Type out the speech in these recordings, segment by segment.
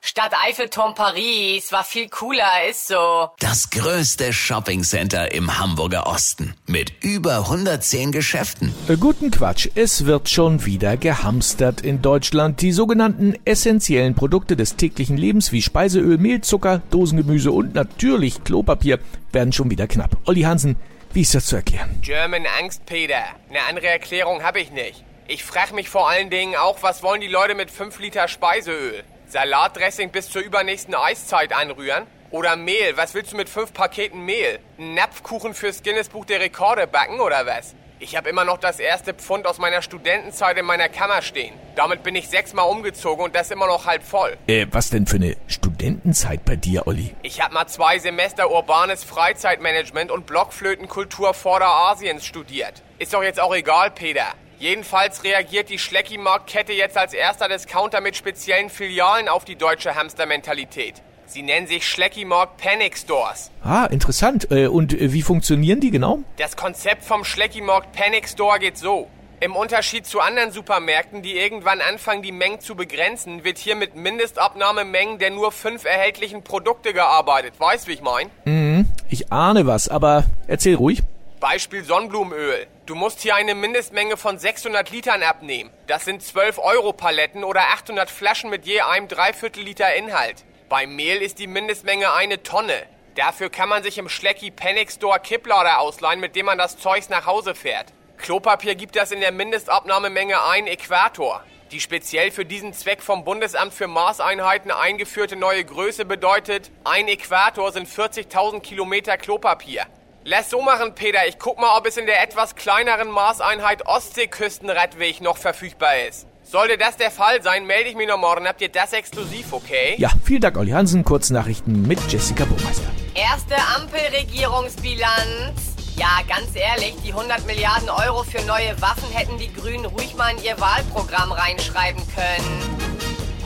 Stadt Eiffelturm Paris war viel cooler, ist so. Das größte Shoppingcenter im Hamburger Osten mit über 110 Geschäften. Äh, Guten Quatsch, es wird schon wieder gehamstert in Deutschland. Die sogenannten essentiellen Produkte des täglichen Lebens wie Speiseöl, Mehl, Zucker, Dosengemüse und natürlich Klopapier werden schon wieder knapp. Olli Hansen, wie ist das zu erklären? German Angst, Peter. Eine andere Erklärung habe ich nicht. Ich frage mich vor allen Dingen auch, was wollen die Leute mit 5 Liter Speiseöl? Salatdressing bis zur übernächsten Eiszeit anrühren? Oder Mehl, was willst du mit 5 Paketen Mehl? Einen Napfkuchen fürs Guinness Buch der Rekorde backen oder was? Ich habe immer noch das erste Pfund aus meiner Studentenzeit in meiner Kammer stehen. Damit bin ich sechsmal umgezogen und das immer noch halb voll. Äh, was denn für eine Studentenzeit bei dir, Olli? Ich habe mal zwei Semester urbanes Freizeitmanagement und Blockflötenkultur Vorderasiens studiert. Ist doch jetzt auch egal, Peter. Jedenfalls reagiert die Schlecki-Marktkette jetzt als erster Discounter mit speziellen Filialen auf die deutsche Hamstermentalität. Sie nennen sich Schlecki-Mark Panic Stores. Ah, interessant. Äh, und äh, wie funktionieren die genau? Das Konzept vom Schlecki-Mark Panic Store geht so. Im Unterschied zu anderen Supermärkten, die irgendwann anfangen, die Mengen zu begrenzen, wird hier mit Mindestabnahmemengen der nur fünf erhältlichen Produkte gearbeitet. Weißt, wie ich mein? Mhm, ich ahne was, aber erzähl ruhig. Beispiel Sonnenblumenöl. Du musst hier eine Mindestmenge von 600 Litern abnehmen. Das sind 12 Euro Paletten oder 800 Flaschen mit je einem Dreiviertel Liter Inhalt. Beim Mehl ist die Mindestmenge eine Tonne. Dafür kann man sich im Schlecki Panic Store Kipplader ausleihen, mit dem man das Zeugs nach Hause fährt. Klopapier gibt das in der Mindestabnahmemenge ein Äquator. Die speziell für diesen Zweck vom Bundesamt für Maßeinheiten eingeführte neue Größe bedeutet, ein Äquator sind 40.000 Kilometer Klopapier. Lass so machen, Peter. Ich guck mal, ob es in der etwas kleineren Maßeinheit Ostseeküstenradweg noch verfügbar ist. Sollte das der Fall sein, melde ich mich noch morgen. Habt ihr das exklusiv, okay? Ja, vielen Dank, Olli Hansen. Kurznachrichten mit Jessica Burmeister. Erste Ampelregierungsbilanz. Ja, ganz ehrlich, die 100 Milliarden Euro für neue Waffen hätten die Grünen ruhig mal in ihr Wahlprogramm reinschreiben können.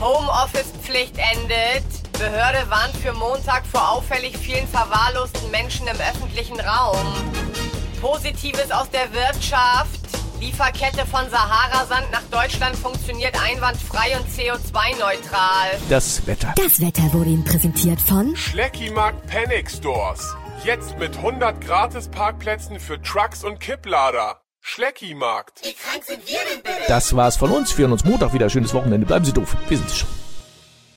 Homeoffice-Pflicht endet. Behörde warnt für Montag vor auffällig vielen verwahrlosten Menschen im öffentlichen Raum. Positives aus der Wirtschaft. Lieferkette von Sahara-Sand nach Deutschland funktioniert einwandfrei und CO2-neutral. Das Wetter. Das Wetter wurde Ihnen präsentiert von Schleckimarkt Panic Stores. Jetzt mit 100 Gratis-Parkplätzen für Trucks und Kipplader. Schleckimarkt. Das war's von uns. Wir hören uns Montag wieder. Schönes Wochenende. Bleiben Sie doof. Wir sind schon.